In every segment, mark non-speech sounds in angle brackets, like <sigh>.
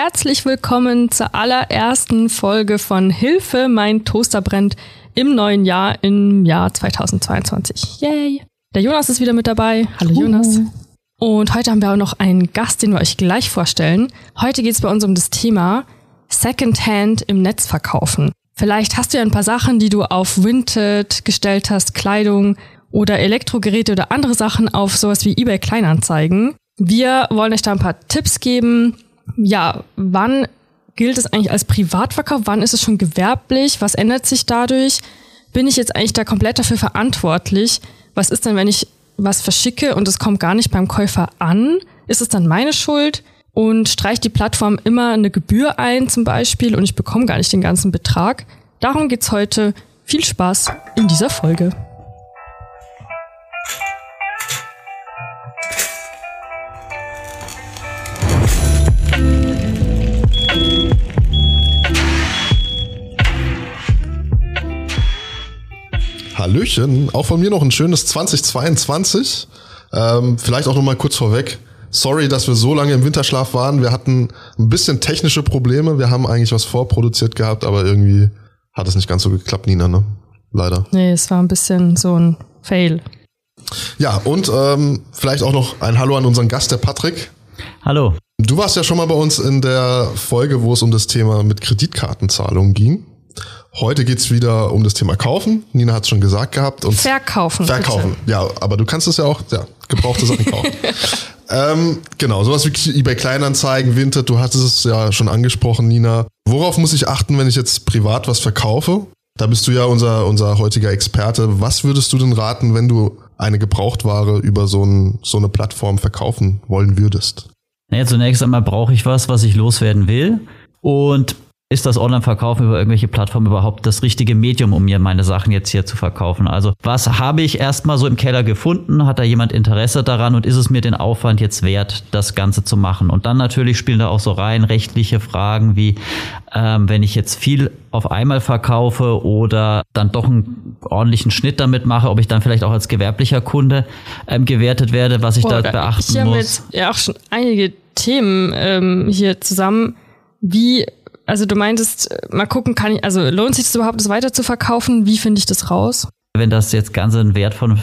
Herzlich willkommen zur allerersten Folge von Hilfe, mein Toaster brennt im neuen Jahr, im Jahr 2022. Yay! Der Jonas ist wieder mit dabei. Hallo Jonas. Und heute haben wir auch noch einen Gast, den wir euch gleich vorstellen. Heute geht es bei uns um das Thema Secondhand im Netz verkaufen. Vielleicht hast du ja ein paar Sachen, die du auf Vinted gestellt hast, Kleidung oder Elektrogeräte oder andere Sachen auf sowas wie eBay Kleinanzeigen. Wir wollen euch da ein paar Tipps geben. Ja, wann gilt es eigentlich als Privatverkauf? Wann ist es schon gewerblich? Was ändert sich dadurch? Bin ich jetzt eigentlich da komplett dafür verantwortlich? Was ist denn, wenn ich was verschicke und es kommt gar nicht beim Käufer an? Ist es dann meine Schuld? Und streicht die Plattform immer eine Gebühr ein zum Beispiel und ich bekomme gar nicht den ganzen Betrag? Darum geht's heute. Viel Spaß in dieser Folge. Hallöchen, auch von mir noch ein schönes 2022. Ähm, vielleicht auch noch mal kurz vorweg. Sorry, dass wir so lange im Winterschlaf waren. Wir hatten ein bisschen technische Probleme. Wir haben eigentlich was vorproduziert gehabt, aber irgendwie hat es nicht ganz so geklappt, Nina, ne? Leider. Nee, es war ein bisschen so ein Fail. Ja, und ähm, vielleicht auch noch ein Hallo an unseren Gast, der Patrick. Hallo. Du warst ja schon mal bei uns in der Folge, wo es um das Thema mit Kreditkartenzahlungen ging. Heute geht's wieder um das Thema Kaufen. Nina hat es schon gesagt gehabt. Und Verkaufen. Verkaufen, bitte. ja. Aber du kannst es ja auch, ja, gebrauchte Sachen kaufen. <laughs> ähm, genau, sowas wie eBay Kleinanzeigen, Winter, du hattest es ja schon angesprochen, Nina. Worauf muss ich achten, wenn ich jetzt privat was verkaufe? Da bist du ja unser, unser heutiger Experte. Was würdest du denn raten, wenn du eine Gebrauchtware über so, ein, so eine Plattform verkaufen wollen würdest? Naja, zunächst einmal brauche ich was, was ich loswerden will. Und ist das Online-Verkaufen über irgendwelche Plattformen überhaupt das richtige Medium, um mir meine Sachen jetzt hier zu verkaufen? Also was habe ich erstmal so im Keller gefunden? Hat da jemand Interesse daran und ist es mir den Aufwand jetzt wert, das Ganze zu machen? Und dann natürlich spielen da auch so rein rechtliche Fragen wie, ähm, wenn ich jetzt viel auf einmal verkaufe oder dann doch einen ordentlichen Schnitt damit mache, ob ich dann vielleicht auch als gewerblicher Kunde ähm, gewertet werde, was ich oh, da beachten ich muss. Ich habe jetzt ja auch schon einige Themen ähm, hier zusammen. Wie also du meintest, mal gucken, kann ich, also lohnt sich das überhaupt, das weiter zu verkaufen? Wie finde ich das raus? Wenn das jetzt Ganze einen Wert von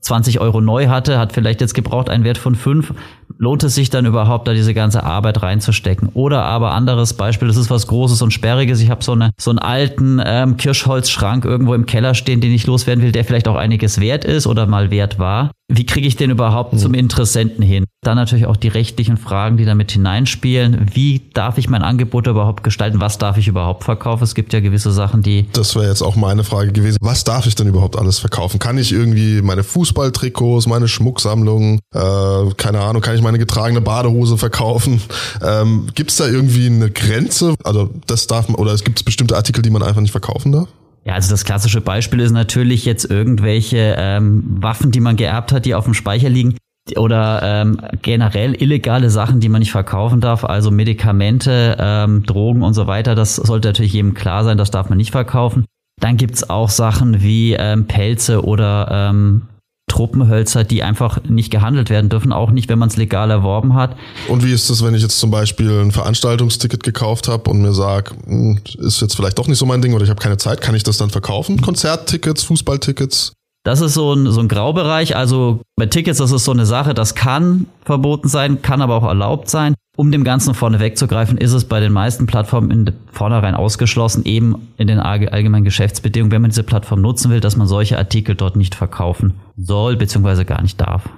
20 Euro neu hatte, hat vielleicht jetzt gebraucht einen Wert von 5, lohnt es sich dann überhaupt, da diese ganze Arbeit reinzustecken? Oder aber anderes Beispiel, das ist was Großes und Sperriges. Ich habe so, eine, so einen alten ähm, Kirschholzschrank irgendwo im Keller stehen, den ich loswerden will, der vielleicht auch einiges wert ist oder mal wert war. Wie kriege ich den überhaupt mhm. zum Interessenten hin? Dann natürlich auch die rechtlichen Fragen, die damit hineinspielen. Wie darf ich mein Angebot überhaupt gestalten? Was darf ich überhaupt verkaufen? Es gibt ja gewisse Sachen, die. Das wäre jetzt auch meine Frage gewesen. Was darf ich denn überhaupt alles verkaufen? Kann ich irgendwie meine Fußballtrikots, meine Schmucksammlung, äh, keine Ahnung, kann ich meine getragene Badehose verkaufen? Ähm, gibt es da irgendwie eine Grenze? Also das darf man, oder es gibt bestimmte Artikel, die man einfach nicht verkaufen darf? Ja, also das klassische Beispiel ist natürlich jetzt irgendwelche ähm, Waffen, die man geerbt hat, die auf dem Speicher liegen oder ähm, generell illegale Sachen, die man nicht verkaufen darf, also Medikamente, ähm, Drogen und so weiter, das sollte natürlich jedem klar sein, das darf man nicht verkaufen. Dann gibt's auch Sachen wie ähm, Pelze oder ähm, Truppenhölzer, die einfach nicht gehandelt werden dürfen, auch nicht, wenn man es legal erworben hat. Und wie ist es, wenn ich jetzt zum Beispiel ein Veranstaltungsticket gekauft habe und mir sage, hm, ist jetzt vielleicht doch nicht so mein Ding oder ich habe keine Zeit, kann ich das dann verkaufen? Konzerttickets, Fußballtickets? Das ist so ein, so ein Graubereich. Also bei Tickets, das ist so eine Sache, das kann verboten sein, kann aber auch erlaubt sein. Um dem Ganzen vorne wegzugreifen, ist es bei den meisten Plattformen in vornherein ausgeschlossen, eben in den allgemeinen Geschäftsbedingungen, wenn man diese Plattform nutzen will, dass man solche Artikel dort nicht verkaufen soll, beziehungsweise gar nicht darf.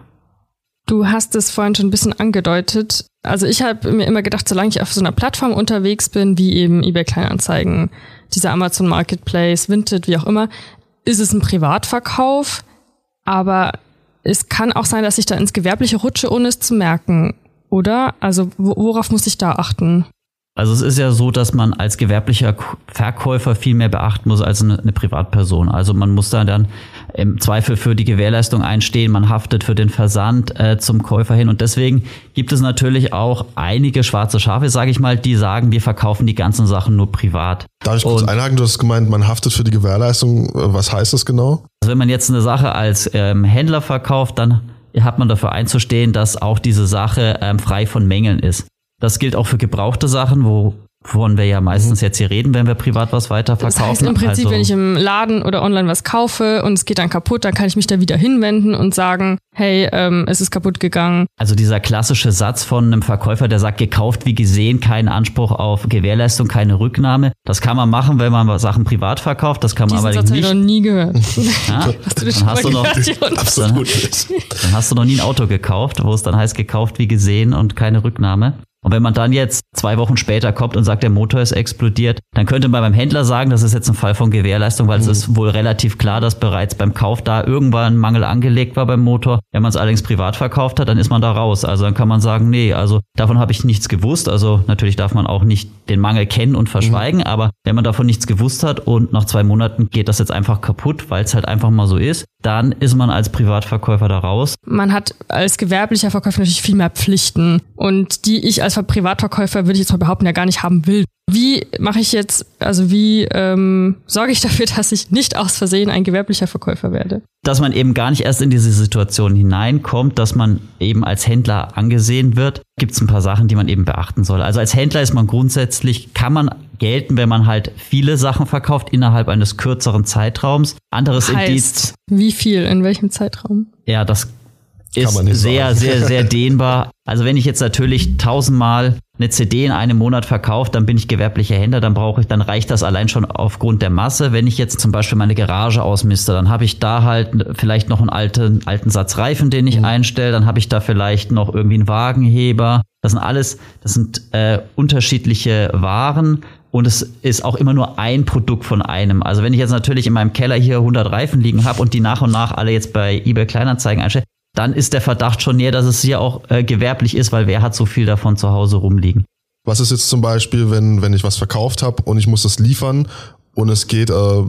Du hast es vorhin schon ein bisschen angedeutet. Also ich habe mir immer gedacht, solange ich auf so einer Plattform unterwegs bin, wie eben eBay Kleinanzeigen, dieser Amazon Marketplace, Vinted, wie auch immer, ist es ein Privatverkauf, aber es kann auch sein, dass ich da ins Gewerbliche rutsche, ohne es zu merken, oder? Also worauf muss ich da achten? Also es ist ja so, dass man als gewerblicher Verkäufer viel mehr beachten muss als eine, eine, Privatperson. Also man muss da dann im Zweifel für die Gewährleistung einstehen, man haftet für den Versand äh, zum Käufer hin. Und deswegen gibt es natürlich auch einige schwarze Schafe, sage ich mal, die sagen, wir verkaufen die ganzen Sachen nur privat. Darf ich kurz Und, einhaken? Du hast gemeint, man haftet für die Gewährleistung. Was heißt das genau? Also wenn man jetzt eine Sache als ähm, Händler verkauft, dann hat man dafür einzustehen, dass auch diese Sache ähm, frei von Mängeln ist. Das gilt auch für gebrauchte Sachen, wo wovon wir ja meistens mhm. jetzt hier reden, wenn wir privat was weiterverkaufen. Das heißt im Prinzip, also, wenn ich im Laden oder online was kaufe und es geht dann kaputt, dann kann ich mich da wieder hinwenden und sagen, hey, ähm, es ist kaputt gegangen. Also dieser klassische Satz von einem Verkäufer, der sagt, gekauft wie gesehen, kein Anspruch auf Gewährleistung, keine Rücknahme. Das kann man machen, wenn man Sachen privat verkauft. Das kann man Diesen aber Satz nicht. Ich noch nie gehört. <laughs> <laughs> Ja? Hast du das dann, hast du noch, <laughs> absolut. Dann, dann hast du noch nie ein Auto gekauft, wo es dann heißt, gekauft wie gesehen und keine Rücknahme. Und wenn man dann jetzt zwei Wochen später kommt und sagt, der Motor ist explodiert, dann könnte man beim Händler sagen, das ist jetzt ein Fall von Gewährleistung, weil mhm. es ist wohl relativ klar, dass bereits beim Kauf da irgendwann ein Mangel angelegt war beim Motor. Wenn man es allerdings privat verkauft hat, dann ist man da raus. Also dann kann man sagen, nee, also davon habe ich nichts gewusst. Also natürlich darf man auch nicht den Mangel kennen und verschweigen, mhm. aber wenn man davon nichts gewusst hat und nach zwei Monaten geht das jetzt einfach kaputt, weil es halt einfach mal so ist, dann ist man als Privatverkäufer da raus. Man hat als gewerblicher Verkäufer natürlich viel mehr Pflichten und die ich als Privatverkäufer würde ich jetzt mal behaupten ja gar nicht haben will. Wie mache ich jetzt, also wie ähm, sorge ich dafür, <laughs> dass ich nicht aus Versehen ein gewerblicher Verkäufer werde? Dass man eben gar nicht erst in diese Situation hineinkommt, dass man eben als Händler angesehen wird, gibt es ein paar Sachen, die man eben beachten soll. Also als Händler ist man grundsätzlich, kann man gelten, wenn man halt viele Sachen verkauft innerhalb eines kürzeren Zeitraums. Anderes heißt, Indiz. Wie viel? In welchem Zeitraum? Ja, das ist sehr, sehr, sehr <laughs> dehnbar. Also wenn ich jetzt natürlich tausendmal eine CD in einem Monat verkaufe, dann bin ich gewerblicher Händler, dann brauche ich, dann reicht das allein schon aufgrund der Masse. Wenn ich jetzt zum Beispiel meine Garage ausmiste, dann habe ich da halt vielleicht noch einen alten, alten Satz Reifen, den ich mhm. einstelle, dann habe ich da vielleicht noch irgendwie einen Wagenheber. Das sind alles, das sind äh, unterschiedliche Waren. Und es ist auch immer nur ein Produkt von einem. Also wenn ich jetzt natürlich in meinem Keller hier 100 Reifen liegen habe und die nach und nach alle jetzt bei eBay Kleinanzeigen einstelle, dann ist der Verdacht schon näher, dass es hier auch äh, gewerblich ist, weil wer hat so viel davon zu Hause rumliegen? Was ist jetzt zum Beispiel, wenn, wenn ich was verkauft habe und ich muss das liefern und es geht äh,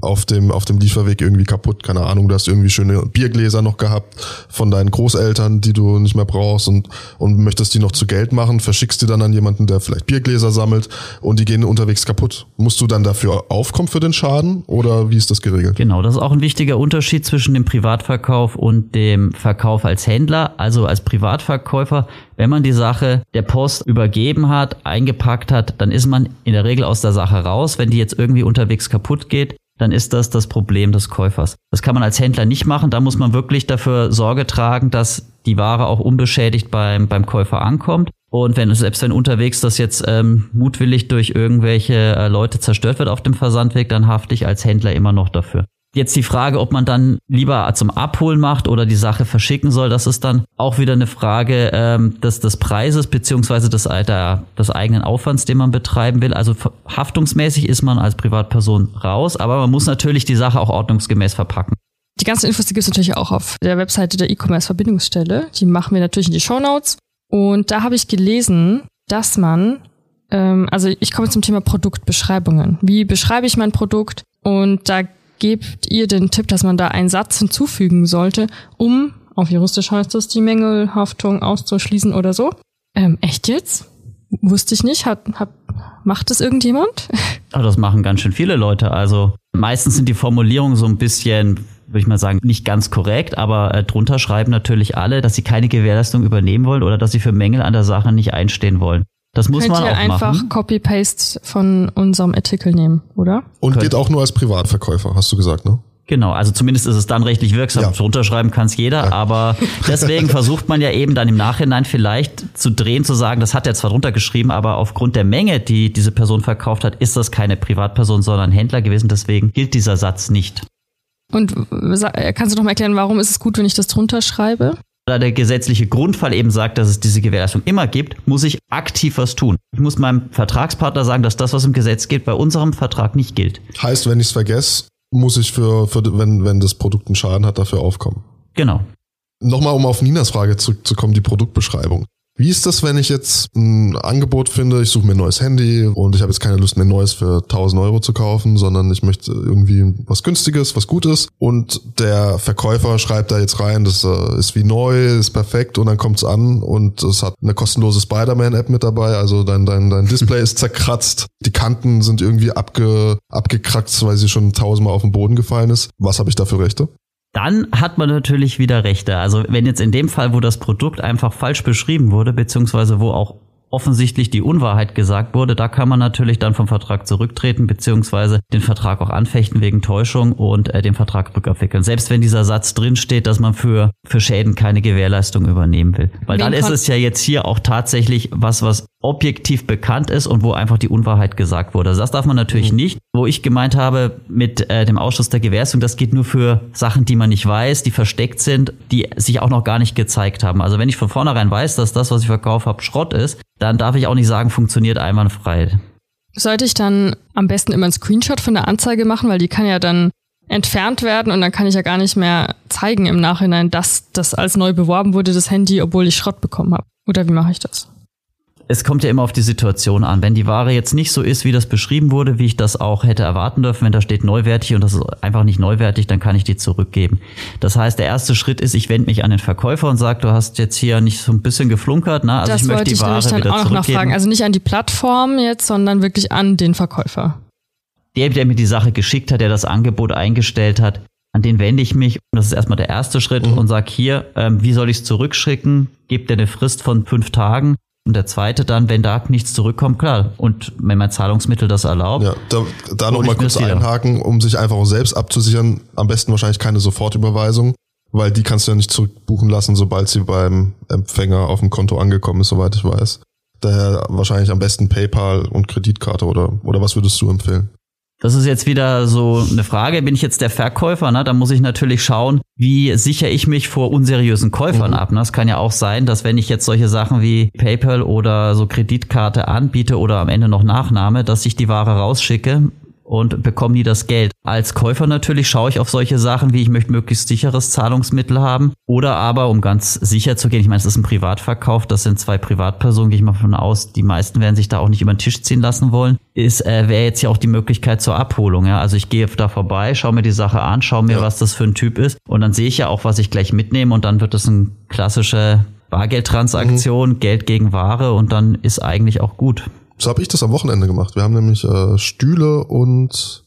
auf dem, auf dem Lieferweg irgendwie kaputt. Keine Ahnung, du hast irgendwie schöne Biergläser noch gehabt von deinen Großeltern, die du nicht mehr brauchst und, und möchtest die noch zu Geld machen, verschickst die dann an jemanden, der vielleicht Biergläser sammelt und die gehen unterwegs kaputt. Musst du dann dafür aufkommen für den Schaden oder wie ist das geregelt? Genau, das ist auch ein wichtiger Unterschied zwischen dem Privatverkauf und dem Verkauf als Händler. Also als Privatverkäufer, wenn man die Sache der Post übergeben hat, eingepackt hat, dann ist man in der Regel aus der Sache raus. Wenn die jetzt irgendwie unterwegs kaputt geht, dann ist das das Problem des Käufers. Das kann man als Händler nicht machen. Da muss man wirklich dafür Sorge tragen, dass die Ware auch unbeschädigt beim, beim Käufer ankommt. Und wenn, selbst wenn unterwegs das jetzt ähm, mutwillig durch irgendwelche äh, Leute zerstört wird auf dem Versandweg, dann hafte ich als Händler immer noch dafür. Jetzt die Frage, ob man dann lieber zum Abholen macht oder die Sache verschicken soll, das ist dann auch wieder eine Frage ähm, des, des Preises beziehungsweise des, der, des eigenen Aufwands, den man betreiben will. Also haftungsmäßig ist man als Privatperson raus, aber man muss natürlich die Sache auch ordnungsgemäß verpacken. Die ganzen Infos, die gibt es natürlich auch auf der Webseite der E-Commerce-Verbindungsstelle. Die machen wir natürlich in die Show Notes. Und da habe ich gelesen, dass man, ähm, also ich komme zum Thema Produktbeschreibungen. Wie beschreibe ich mein Produkt? Und da gebt ihr den Tipp, dass man da einen Satz hinzufügen sollte, um, auf juristisch heißt das, die Mängelhaftung auszuschließen oder so. Ähm, echt jetzt? Wusste ich nicht. Hat, hat, macht das irgendjemand? <laughs> Oh, das machen ganz schön viele Leute. Also meistens sind die Formulierungen so ein bisschen, würde ich mal sagen, nicht ganz korrekt, aber äh, drunter schreiben natürlich alle, dass sie keine Gewährleistung übernehmen wollen oder dass sie für Mängel an der Sache nicht einstehen wollen. Das muss Könnt man ihr auch einfach Copy-Paste von unserem Artikel nehmen, oder? Und Könnt. geht auch nur als Privatverkäufer, hast du gesagt, ne? Genau, also zumindest ist es dann rechtlich wirksam. Ja. Runterschreiben kann es jeder, ja. aber <laughs> deswegen versucht man ja eben dann im Nachhinein vielleicht zu drehen, zu sagen, das hat er zwar drunter geschrieben, aber aufgrund der Menge, die diese Person verkauft hat, ist das keine Privatperson, sondern Händler gewesen. Deswegen gilt dieser Satz nicht. Und kannst du noch mal erklären, warum ist es gut, wenn ich das drunter schreibe? Da der gesetzliche Grundfall eben sagt, dass es diese Gewährleistung immer gibt, muss ich aktiv was tun. Ich muss meinem Vertragspartner sagen, dass das, was im Gesetz gilt, bei unserem Vertrag nicht gilt. Heißt, wenn ich es vergesse, muss ich für, für wenn, wenn das Produkt einen Schaden hat, dafür aufkommen. Genau. Nochmal, um auf Ninas Frage zurückzukommen, die Produktbeschreibung. Wie ist das, wenn ich jetzt ein Angebot finde, ich suche mir ein neues Handy und ich habe jetzt keine Lust, mir ein neues für 1000 Euro zu kaufen, sondern ich möchte irgendwie was Günstiges, was Gutes und der Verkäufer schreibt da jetzt rein, das äh, ist wie neu, ist perfekt und dann kommt's an und es hat eine kostenlose Spider-Man-App mit dabei, also dein, dein, dein Display ist <laughs> zerkratzt, die Kanten sind irgendwie abge, abgekratzt, weil sie schon tausendmal auf den Boden gefallen ist. Was habe ich da für Rechte? Dann hat man natürlich wieder Rechte. Also wenn jetzt in dem Fall, wo das Produkt einfach falsch beschrieben wurde, beziehungsweise wo auch offensichtlich die Unwahrheit gesagt wurde, da kann man natürlich dann vom Vertrag zurücktreten, beziehungsweise den Vertrag auch anfechten wegen Täuschung und äh, den Vertrag rückabwickeln. Selbst wenn dieser Satz drin steht, dass man für, für Schäden keine Gewährleistung übernehmen will. Weil Wen dann ist es ja jetzt hier auch tatsächlich was, was objektiv bekannt ist und wo einfach die Unwahrheit gesagt wurde. Also das darf man natürlich mhm. nicht. Wo ich gemeint habe mit äh, dem Ausschuss der Gewährung, das geht nur für Sachen, die man nicht weiß, die versteckt sind, die sich auch noch gar nicht gezeigt haben. Also wenn ich von vornherein weiß, dass das, was ich verkauft habe, Schrott ist, dann darf ich auch nicht sagen, funktioniert einwandfrei. Sollte ich dann am besten immer einen Screenshot von der Anzeige machen, weil die kann ja dann entfernt werden und dann kann ich ja gar nicht mehr zeigen im Nachhinein, dass das als neu beworben wurde, das Handy, obwohl ich Schrott bekommen habe. Oder wie mache ich das? Es kommt ja immer auf die Situation an. Wenn die Ware jetzt nicht so ist, wie das beschrieben wurde, wie ich das auch hätte erwarten dürfen, wenn da steht neuwertig und das ist einfach nicht neuwertig, dann kann ich die zurückgeben. Das heißt, der erste Schritt ist, ich wende mich an den Verkäufer und sage, du hast jetzt hier nicht so ein bisschen geflunkert, ne? Also das ich möchte die Ware dann wieder auch zurückgeben. Nachfragen. Also nicht an die Plattform jetzt, sondern wirklich an den Verkäufer. Der, der mir die Sache geschickt hat, der das Angebot eingestellt hat, an den wende ich mich. Und das ist erstmal der erste Schritt mhm. und sage hier, ähm, wie soll ich es zurückschicken? Gebt dir eine Frist von fünf Tagen. Und der zweite dann, wenn da nichts zurückkommt, klar. Und wenn mein Zahlungsmittel das erlaubt. Ja, da, da nochmal kurz einhaken, um sich einfach auch selbst abzusichern. Am besten wahrscheinlich keine Sofortüberweisung, weil die kannst du ja nicht zurückbuchen lassen, sobald sie beim Empfänger auf dem Konto angekommen ist, soweit ich weiß. Daher wahrscheinlich am besten PayPal und Kreditkarte oder, oder was würdest du empfehlen? Das ist jetzt wieder so eine Frage. Bin ich jetzt der Verkäufer? Ne? Da muss ich natürlich schauen, wie sichere ich mich vor unseriösen Käufern mhm. ab. Ne? Es kann ja auch sein, dass wenn ich jetzt solche Sachen wie PayPal oder so Kreditkarte anbiete oder am Ende noch Nachnahme, dass ich die Ware rausschicke und bekomme nie das Geld. Als Käufer natürlich schaue ich auf solche Sachen, wie ich möchte möglichst sicheres Zahlungsmittel haben oder aber, um ganz sicher zu gehen, ich meine, es ist ein Privatverkauf, das sind zwei Privatpersonen, gehe ich mal von aus, die meisten werden sich da auch nicht über den Tisch ziehen lassen wollen, ist, äh, wäre jetzt ja auch die Möglichkeit zur Abholung. Ja? Also ich gehe da vorbei, schaue mir die Sache an, schaue mir, ja. was das für ein Typ ist und dann sehe ich ja auch, was ich gleich mitnehme und dann wird es ein klassische Bargeldtransaktion, mhm. Geld gegen Ware und dann ist eigentlich auch gut. So habe ich das am Wochenende gemacht. Wir haben nämlich äh, Stühle und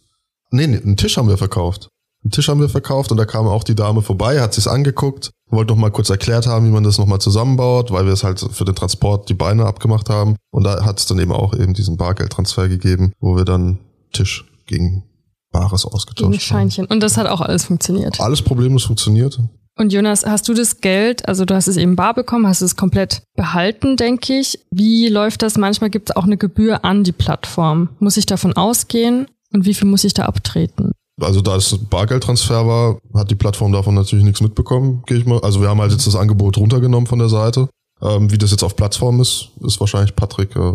nee, nee, einen Tisch haben wir verkauft. Einen Tisch haben wir verkauft und da kam auch die Dame vorbei, hat sich's angeguckt, wollte noch mal kurz erklärt haben, wie man das noch mal zusammenbaut, weil wir es halt für den Transport die Beine abgemacht haben. Und da hat es dann eben auch eben diesen Bargeldtransfer gegeben, wo wir dann Tisch gegen Bares ausgetauscht gegen Scheinchen. haben. Und das hat auch alles funktioniert. Alles problemlos funktioniert. Und Jonas, hast du das Geld, also du hast es eben bar bekommen, hast es komplett behalten, denke ich. Wie läuft das? Manchmal gibt es auch eine Gebühr an die Plattform. Muss ich davon ausgehen und wie viel muss ich da abtreten? Also da es Bargeldtransfer war, hat die Plattform davon natürlich nichts mitbekommen, gehe ich mal. Also wir haben halt jetzt das Angebot runtergenommen von der Seite. Ähm, wie das jetzt auf Plattform ist, ist wahrscheinlich Patrick, äh,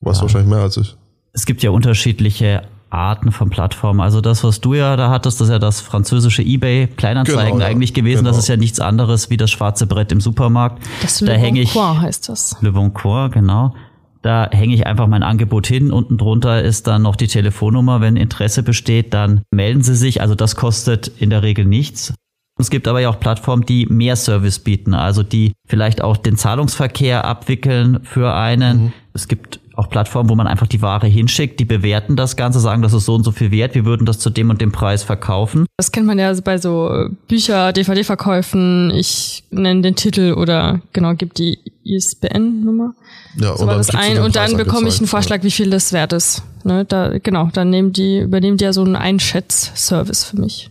weiß ja. wahrscheinlich mehr als ich. Es gibt ja unterschiedliche Arten von Plattformen. Also das, was du ja da hattest, das ist ja das französische eBay Kleinanzeigen genau, ja. eigentlich gewesen. Genau. Das ist ja nichts anderes wie das schwarze Brett im Supermarkt. Das da Le Bon heißt das. Le Bon Coin, genau. Da hänge ich einfach mein Angebot hin. Unten drunter ist dann noch die Telefonnummer. Wenn Interesse besteht, dann melden Sie sich. Also das kostet in der Regel nichts. Es gibt aber ja auch Plattformen, die mehr Service bieten, also die vielleicht auch den Zahlungsverkehr abwickeln für einen. Mhm. Es gibt auch Plattformen, wo man einfach die Ware hinschickt, die bewerten das Ganze, sagen, das ist so und so viel wert, wir würden das zu dem und dem Preis verkaufen. Das kennt man ja bei so Bücher, DVD-Verkäufen, ich nenne den Titel oder genau, gib die ISBN-Nummer. Ja, so und dann, das ein, und dann bekomme ich einen Vorschlag, ja. wie viel das wert ist. Ne, da, genau, dann nehmen die, übernehmen die ja so einen Einschätz-Service für mich.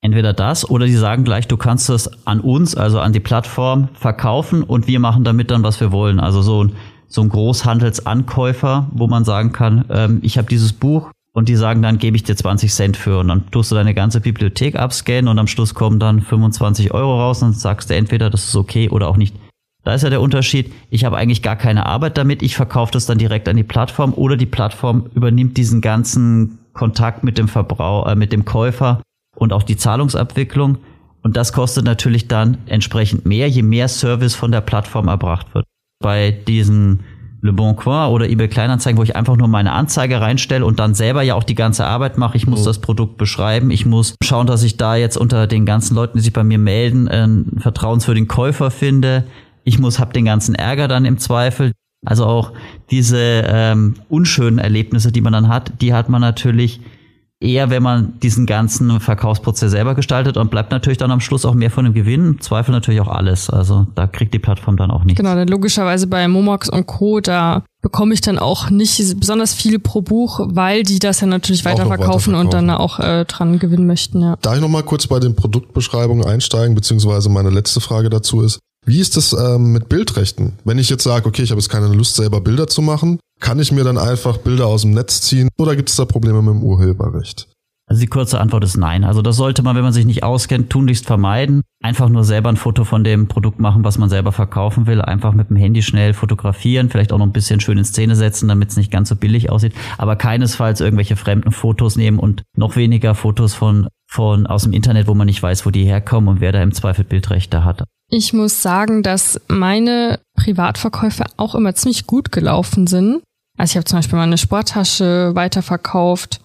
Entweder das oder die sagen gleich, du kannst es an uns, also an die Plattform verkaufen und wir machen damit dann, was wir wollen. Also so ein so ein Großhandelsankäufer, wo man sagen kann, ähm, ich habe dieses Buch und die sagen dann, gebe ich dir 20 Cent für und dann tust du deine ganze Bibliothek abscannen und am Schluss kommen dann 25 Euro raus und sagst du entweder, das ist okay oder auch nicht. Da ist ja der Unterschied, ich habe eigentlich gar keine Arbeit damit, ich verkaufe das dann direkt an die Plattform oder die Plattform übernimmt diesen ganzen Kontakt mit dem Verbraucher, äh, mit dem Käufer und auch die Zahlungsabwicklung. Und das kostet natürlich dann entsprechend mehr, je mehr Service von der Plattform erbracht wird bei diesen Le Bon Coin oder eBay Kleinanzeigen, wo ich einfach nur meine Anzeige reinstelle und dann selber ja auch die ganze Arbeit mache. Ich muss oh. das Produkt beschreiben. Ich muss schauen, dass ich da jetzt unter den ganzen Leuten, die sich bei mir melden, einen vertrauenswürdigen Käufer finde. Ich muss, hab den ganzen Ärger dann im Zweifel. Also auch diese ähm, unschönen Erlebnisse, die man dann hat, die hat man natürlich eher, wenn man diesen ganzen Verkaufsprozess selber gestaltet und bleibt natürlich dann am Schluss auch mehr von dem Gewinn. Im Zweifel natürlich auch alles. Also da kriegt die Plattform dann auch nichts. Genau, denn logischerweise bei Momox und Co. da bekomme ich dann auch nicht besonders viel pro Buch, weil die das ja natürlich weiterverkaufen, und dann auch äh, dran gewinnen möchten. Ja. Darf ich noch mal kurz bei den Produktbeschreibungen einsteigen, beziehungsweise meine letzte Frage dazu ist, wie ist das ähm, mit Bildrechten? Wenn ich jetzt sage, okay, ich habe jetzt keine Lust, selber Bilder zu machen, kann ich mir dann einfach Bilder aus dem Netz ziehen oder gibt es da Probleme mit dem Urheberrecht? Also die kurze Antwort ist nein. Also das sollte man, wenn man sich nicht auskennt, tunlichst vermeiden. Einfach nur selber ein Foto von dem Produkt machen, was man selber verkaufen will. Einfach mit dem Handy schnell fotografieren, vielleicht auch noch ein bisschen schön in Szene setzen, damit es nicht ganz so billig aussieht. Aber keinesfalls irgendwelche fremden Fotos nehmen und noch weniger Fotos von, von aus dem Internet, wo man nicht weiß, wo die herkommen und wer da im Zweifel Bildrechte hat. Ich muss sagen, dass meine Privatverkäufe auch immer ziemlich gut gelaufen sind. Also ich habe zum Beispiel meine Sporttasche weiterverkauft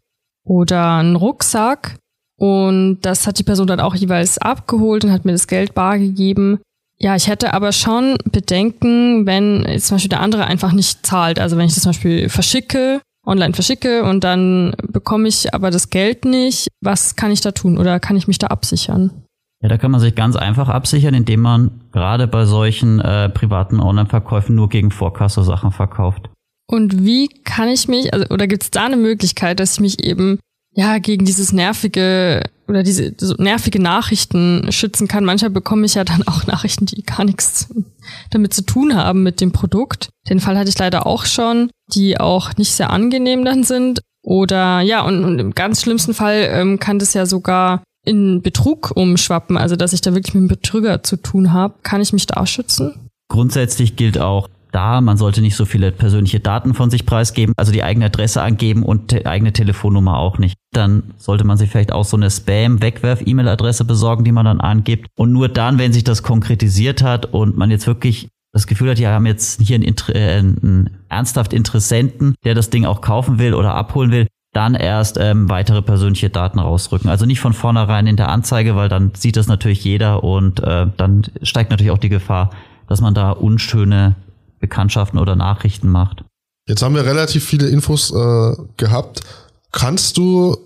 oder einen Rucksack. Und das hat die Person dann auch jeweils abgeholt und hat mir das Geld bar gegeben. Ja, ich hätte aber schon Bedenken, wenn jetzt zum Beispiel der andere einfach nicht zahlt. Also wenn ich das zum Beispiel verschicke, online verschicke und dann bekomme ich aber das Geld nicht, was kann ich da tun oder kann ich mich da absichern? Ja, da kann man sich ganz einfach absichern, indem man gerade bei solchen äh, privaten Online-Verkäufen nur gegen Vorkasse Sachen verkauft. Und wie kann ich mich, also, oder gibt es da eine Möglichkeit, dass ich mich eben ja gegen dieses nervige oder diese so nervige Nachrichten schützen kann? Manchmal bekomme ich ja dann auch Nachrichten, die gar nichts damit zu tun haben mit dem Produkt. Den Fall hatte ich leider auch schon, die auch nicht sehr angenehm dann sind. Oder ja, und, und im ganz schlimmsten Fall ähm, kann das ja sogar in Betrug umschwappen, also dass ich da wirklich mit einem Betrüger zu tun habe. Kann ich mich da schützen? Grundsätzlich gilt auch, da. Man sollte nicht so viele persönliche Daten von sich preisgeben, also die eigene Adresse angeben und die eigene Telefonnummer auch nicht. Dann sollte man sich vielleicht auch so eine Spam-Wegwerf-E-Mail-Adresse besorgen, die man dann angibt. Und nur dann, wenn sich das konkretisiert hat und man jetzt wirklich das Gefühl hat, ja, wir haben jetzt hier einen, äh, einen ernsthaft Interessenten, der das Ding auch kaufen will oder abholen will, dann erst ähm, weitere persönliche Daten rausrücken. Also nicht von vornherein in der Anzeige, weil dann sieht das natürlich jeder und äh, dann steigt natürlich auch die Gefahr, dass man da unschöne Bekanntschaften oder Nachrichten macht. Jetzt haben wir relativ viele Infos äh, gehabt. Kannst du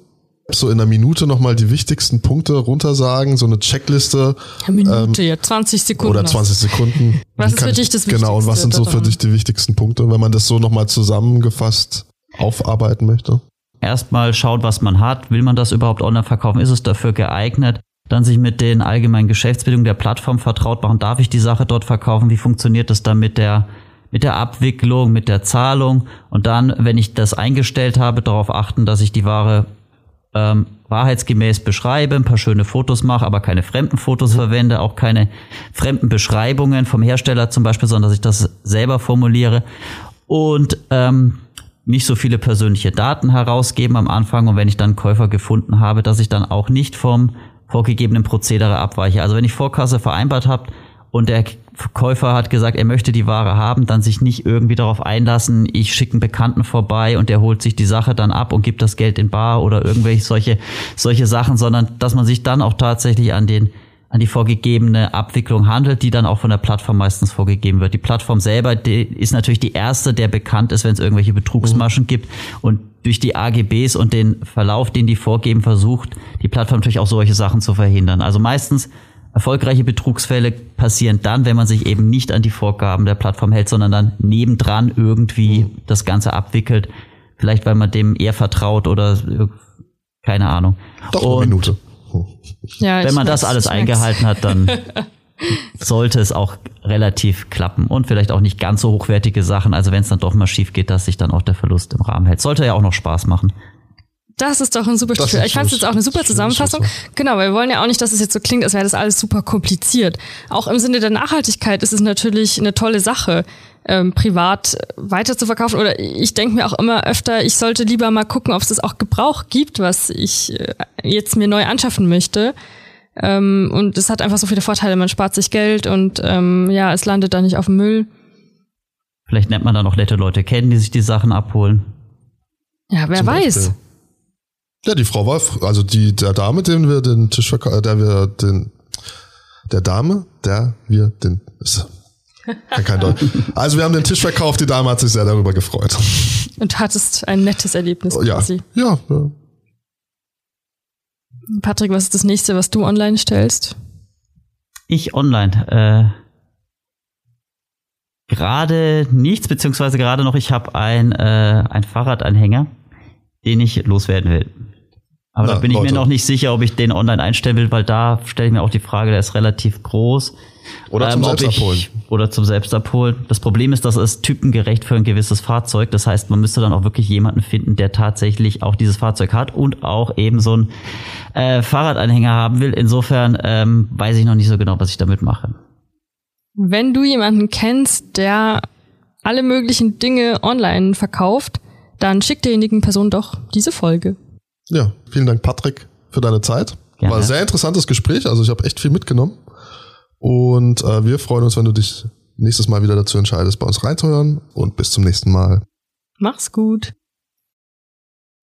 so in einer Minute nochmal die wichtigsten Punkte runtersagen, so eine Checkliste. Eine Minute, ähm, ja, 20 Sekunden. Oder 20 Sekunden. <laughs> was ist für dich das Wichtigste? Genau, und was sind so für dich die wichtigsten Punkte, wenn man das so nochmal zusammengefasst aufarbeiten möchte? Erstmal schaut, was man hat. Will man das überhaupt online verkaufen? Ist es dafür geeignet? Dann sich mit den allgemeinen Geschäftsbedingungen der Plattform vertraut machen. Darf ich die Sache dort verkaufen? Wie funktioniert das dann mit der mit der Abwicklung, mit der Zahlung und dann, wenn ich das eingestellt habe, darauf achten, dass ich die Ware ähm, wahrheitsgemäß beschreibe, ein paar schöne Fotos mache, aber keine fremden Fotos verwende, auch keine fremden Beschreibungen vom Hersteller zum Beispiel, sondern dass ich das selber formuliere und ähm, nicht so viele persönliche Daten herausgeben am Anfang und wenn ich dann Käufer gefunden habe, dass ich dann auch nicht vom vorgegebenen Prozedere abweiche. Also wenn ich Vorkasse vereinbart habe, und der Verkäufer hat gesagt, er möchte die Ware haben, dann sich nicht irgendwie darauf einlassen, ich schicke einen Bekannten vorbei und der holt sich die Sache dann ab und gibt das Geld in Bar oder irgendwelche solche, solche Sachen, sondern dass man sich dann auch tatsächlich an den an die vorgegebene Abwicklung handelt, die dann auch von der Plattform meistens vorgegeben wird. Die Plattform selber die ist natürlich die erste, der bekannt ist, wenn es irgendwelche Betrugsmaschen mhm. gibt und durch die AGBs und den Verlauf, den die vorgeben, versucht die Plattform natürlich auch solche Sachen zu verhindern. Also meistens Erfolgreiche Betrugsfälle passieren dann, wenn man sich eben nicht an die Vorgaben der Plattform hält, sondern dann nebendran irgendwie mhm. das Ganze abwickelt. Vielleicht, weil man dem eher vertraut oder keine Ahnung. Doch eine Minute. Ja, wenn man das alles eingehalten hat, dann <laughs> sollte es auch relativ klappen und vielleicht auch nicht ganz so hochwertige Sachen. Also wenn es dann doch mal schief geht, dass sich dann auch der Verlust im Rahmen hält. Sollte ja auch noch Spaß machen. Das ist doch ein super Stichwort. Ich fand es jetzt auch eine super Zusammenfassung. Genau, weil wir wollen ja auch nicht, dass es jetzt so klingt, als wäre das alles super kompliziert. Auch im Sinne der Nachhaltigkeit ist es natürlich eine tolle Sache, ähm, privat weiter zu verkaufen. Oder ich denke mir auch immer öfter, ich sollte lieber mal gucken, ob es das auch Gebrauch gibt, was ich äh, jetzt mir neu anschaffen möchte. Ähm, und es hat einfach so viele Vorteile. Man spart sich Geld und ähm, ja, es landet da nicht auf dem Müll. Vielleicht nennt man da noch nette Leute kennen, die sich die Sachen abholen. Ja, wer Zum weiß. Beispiel. Ja, die Frau war, also die, der Dame, den wir den Tisch verkaufen, äh, der wir den, der Dame, der wir den, kein Deutsch. Also wir haben den Tisch verkauft, die Dame hat sich sehr darüber gefreut. Und hattest ein nettes Erlebnis ja. quasi. Ja, ja. Patrick, was ist das nächste, was du online stellst? Ich online. Äh, gerade nichts, beziehungsweise gerade noch, ich habe ein, äh, ein Fahrradanhänger, den ich loswerden will. Aber Na, da bin ich Leute. mir noch nicht sicher, ob ich den online einstellen will, weil da stelle ich mir auch die Frage, der ist relativ groß. Oder zum ähm, Selbstabholen. Ich, oder zum Selbstabholen. Das Problem ist, das ist typengerecht für ein gewisses Fahrzeug. Das heißt, man müsste dann auch wirklich jemanden finden, der tatsächlich auch dieses Fahrzeug hat und auch eben so einen äh, Fahrradanhänger haben will. Insofern ähm, weiß ich noch nicht so genau, was ich damit mache. Wenn du jemanden kennst, der alle möglichen Dinge online verkauft, dann schick derjenigen Person doch diese Folge. Ja, vielen Dank, Patrick, für deine Zeit. Gerne. War ein sehr interessantes Gespräch. Also ich habe echt viel mitgenommen. Und äh, wir freuen uns, wenn du dich nächstes Mal wieder dazu entscheidest, bei uns reinzuhören. Und bis zum nächsten Mal. Mach's gut.